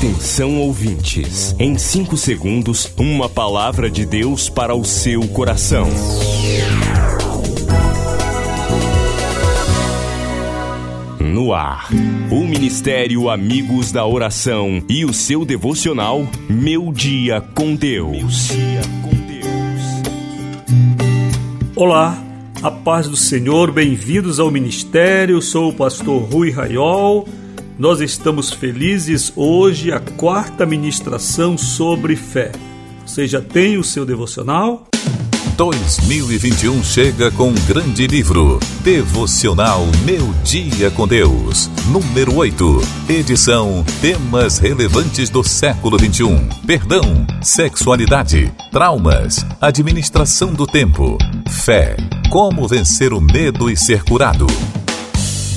Atenção ouvintes, em 5 segundos, uma palavra de Deus para o seu coração. No ar, o Ministério Amigos da Oração e o seu devocional Meu Dia com Deus. Olá, a paz do Senhor, bem-vindos ao Ministério. Sou o pastor Rui Raiol. Nós estamos felizes hoje, a quarta ministração sobre fé. Você já tem o seu devocional? 2021 chega com um grande livro, Devocional Meu Dia com Deus, número 8, edição Temas Relevantes do Século 21, Perdão, Sexualidade, Traumas, Administração do Tempo, Fé, Como Vencer o Medo e Ser Curado.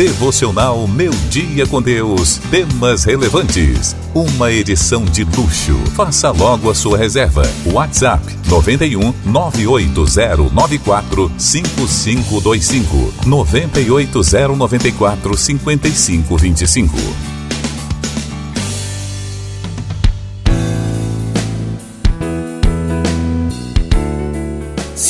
Devocional Meu Dia com Deus. Temas relevantes. Uma edição de luxo. Faça logo a sua reserva. WhatsApp 91 98094 5525 98094 5525.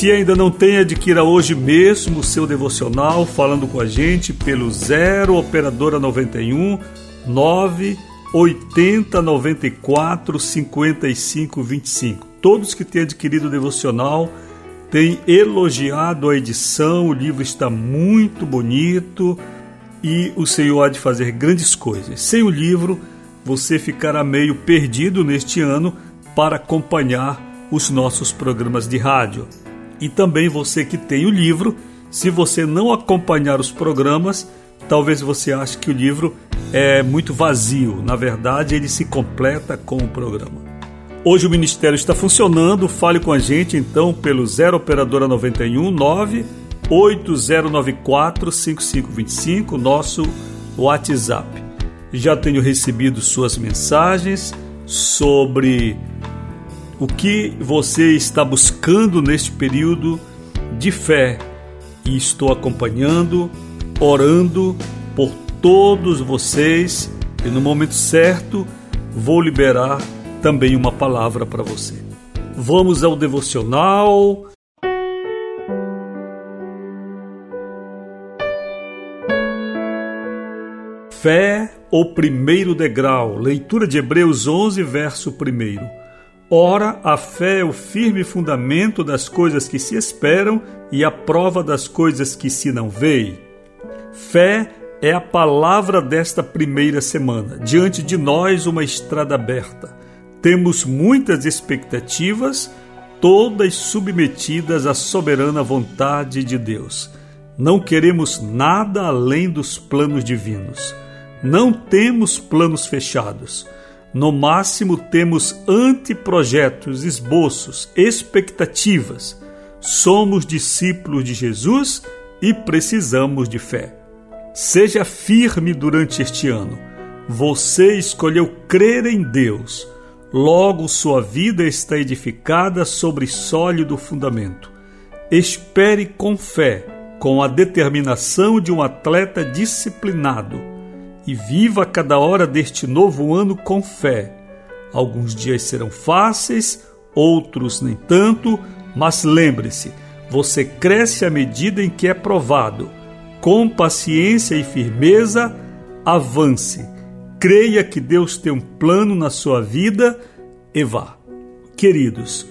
Se ainda não tem, adquira hoje mesmo o seu devocional falando com a gente pelo 0 operadora 91 9 80 94 55 25. Todos que têm adquirido o devocional têm elogiado a edição, o livro está muito bonito e o Senhor há de fazer grandes coisas. Sem o livro, você ficará meio perdido neste ano para acompanhar os nossos programas de rádio. E também você que tem o livro, se você não acompanhar os programas, talvez você ache que o livro é muito vazio. Na verdade, ele se completa com o programa. Hoje o Ministério está funcionando. Fale com a gente então pelo 0 Operadora 91 9 8094 5525, nosso WhatsApp. Já tenho recebido suas mensagens sobre o que você está buscando neste período de fé e estou acompanhando, orando por todos vocês e no momento certo vou liberar também uma palavra para você. Vamos ao devocional. Fé, o primeiro degrau. Leitura de Hebreus 11, verso 1. Ora, a fé é o firme fundamento das coisas que se esperam e a prova das coisas que se não veem. Fé é a palavra desta primeira semana. Diante de nós, uma estrada aberta. Temos muitas expectativas, todas submetidas à soberana vontade de Deus. Não queremos nada além dos planos divinos. Não temos planos fechados no máximo, temos anteprojetos, esboços, expectativas. Somos discípulos de Jesus e precisamos de fé. Seja firme durante este ano. Você escolheu crer em Deus. Logo, sua vida está edificada sobre sólido fundamento. Espere com fé, com a determinação de um atleta disciplinado e viva cada hora deste novo ano com fé. Alguns dias serão fáceis, outros nem tanto, mas lembre-se, você cresce à medida em que é provado. Com paciência e firmeza, avance. Creia que Deus tem um plano na sua vida e vá. Queridos,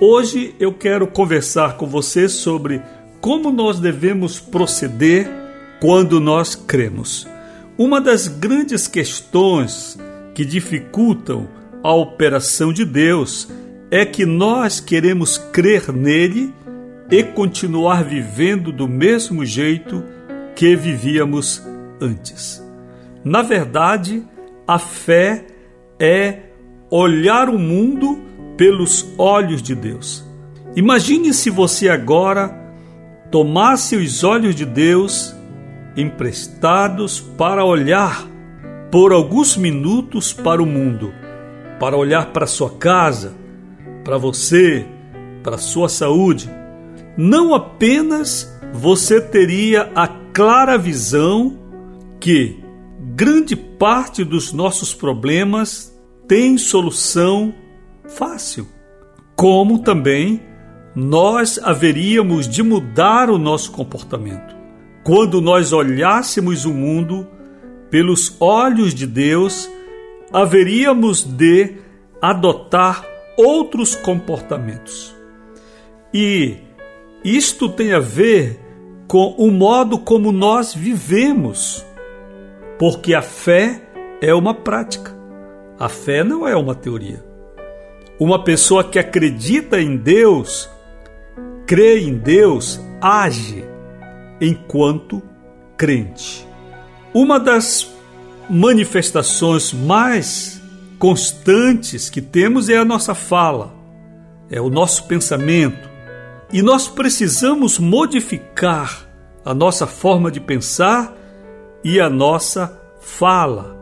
hoje eu quero conversar com você sobre como nós devemos proceder quando nós cremos. Uma das grandes questões que dificultam a operação de Deus é que nós queremos crer nele e continuar vivendo do mesmo jeito que vivíamos antes. Na verdade, a fé é olhar o mundo pelos olhos de Deus. Imagine se você agora tomasse os olhos de Deus emprestados para olhar por alguns minutos para o mundo, para olhar para sua casa, para você, para sua saúde. Não apenas você teria a clara visão que grande parte dos nossos problemas tem solução fácil. Como também nós haveríamos de mudar o nosso comportamento. Quando nós olhássemos o mundo pelos olhos de Deus, haveríamos de adotar outros comportamentos. E isto tem a ver com o modo como nós vivemos, porque a fé é uma prática, a fé não é uma teoria. Uma pessoa que acredita em Deus, crê em Deus, age enquanto crente. Uma das manifestações mais constantes que temos é a nossa fala, é o nosso pensamento. E nós precisamos modificar a nossa forma de pensar e a nossa fala,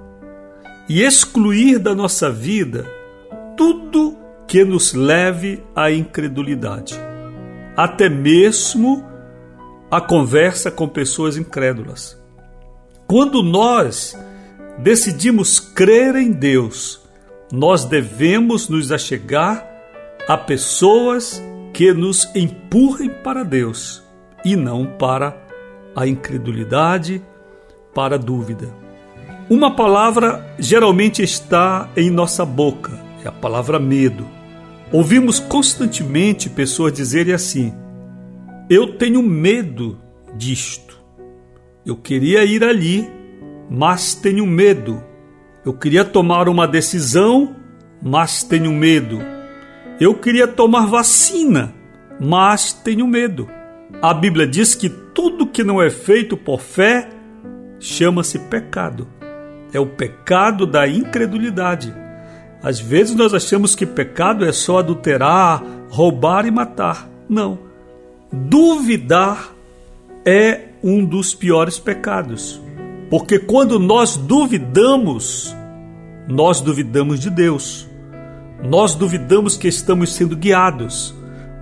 e excluir da nossa vida tudo que nos leve à incredulidade, até mesmo a conversa com pessoas incrédulas. Quando nós decidimos crer em Deus, nós devemos nos achegar a pessoas que nos empurrem para Deus e não para a incredulidade, para a dúvida. Uma palavra geralmente está em nossa boca, é a palavra medo. Ouvimos constantemente pessoas dizerem assim: Eu tenho medo disto. Eu queria ir ali, mas tenho medo. Eu queria tomar uma decisão, mas tenho medo. Eu queria tomar vacina, mas tenho medo. A Bíblia diz que tudo que não é feito por fé chama-se pecado. É o pecado da incredulidade. Às vezes nós achamos que pecado é só adulterar, roubar e matar. Não. Duvidar é um dos piores pecados. Porque quando nós duvidamos, nós duvidamos de Deus. Nós duvidamos que estamos sendo guiados.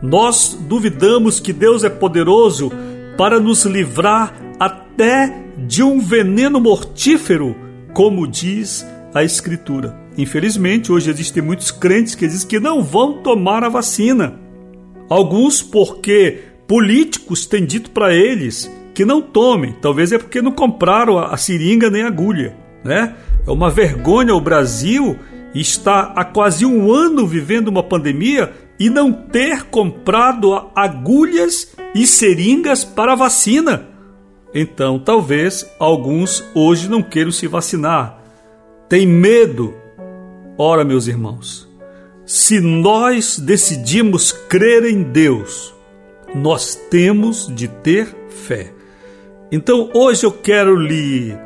Nós duvidamos que Deus é poderoso para nos livrar até de um veneno mortífero, como diz a Escritura. Infelizmente, hoje existem muitos crentes que dizem que não vão tomar a vacina. Alguns porque políticos têm dito para eles que não tomem. Talvez é porque não compraram a seringa nem a agulha, né? É uma vergonha o Brasil está há quase um ano vivendo uma pandemia e não ter comprado agulhas e seringas para vacina. Então, talvez alguns hoje não queiram se vacinar. Tem medo. Ora, meus irmãos, se nós decidimos crer em Deus, nós temos de ter fé. Então hoje eu quero lhe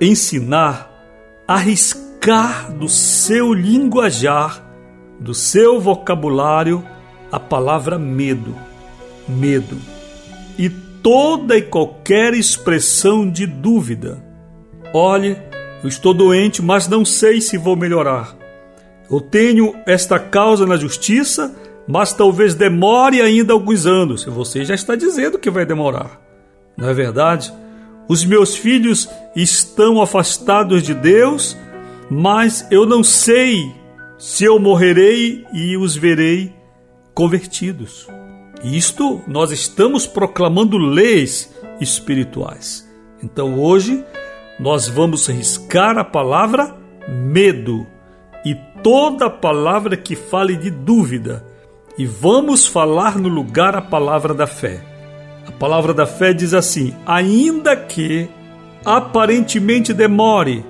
ensinar a riscar do seu linguajar, do seu vocabulário, a palavra medo. Medo. E toda e qualquer expressão de dúvida. Olhe, eu estou doente, mas não sei se vou melhorar. Eu tenho esta causa na justiça, mas talvez demore ainda alguns anos. Você já está dizendo que vai demorar. Não é verdade? Os meus filhos estão afastados de Deus, mas eu não sei se eu morrerei e os verei convertidos. Isto nós estamos proclamando leis espirituais. Então hoje nós vamos riscar a palavra medo e toda palavra que fale de dúvida e vamos falar no lugar a palavra da fé. A palavra da fé diz assim: ainda que aparentemente demore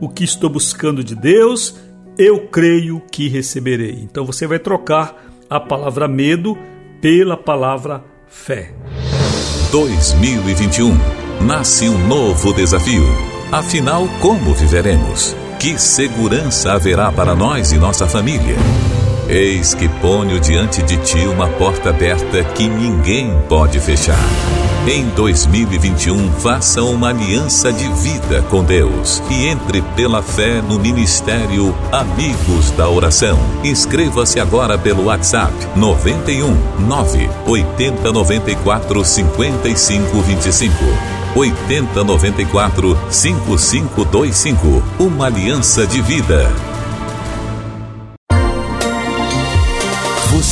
o que estou buscando de Deus, eu creio que receberei. Então você vai trocar a palavra medo pela palavra fé. 2021 nasce um novo desafio. Afinal, como viveremos? Que segurança haverá para nós e nossa família? Eis que ponho diante de ti uma porta aberta que ninguém pode fechar. Em 2021, faça uma aliança de vida com Deus e entre pela fé no ministério Amigos da Oração. Inscreva-se agora pelo WhatsApp 91 9 80 94 55 25. 80 94 5525. Uma aliança de vida.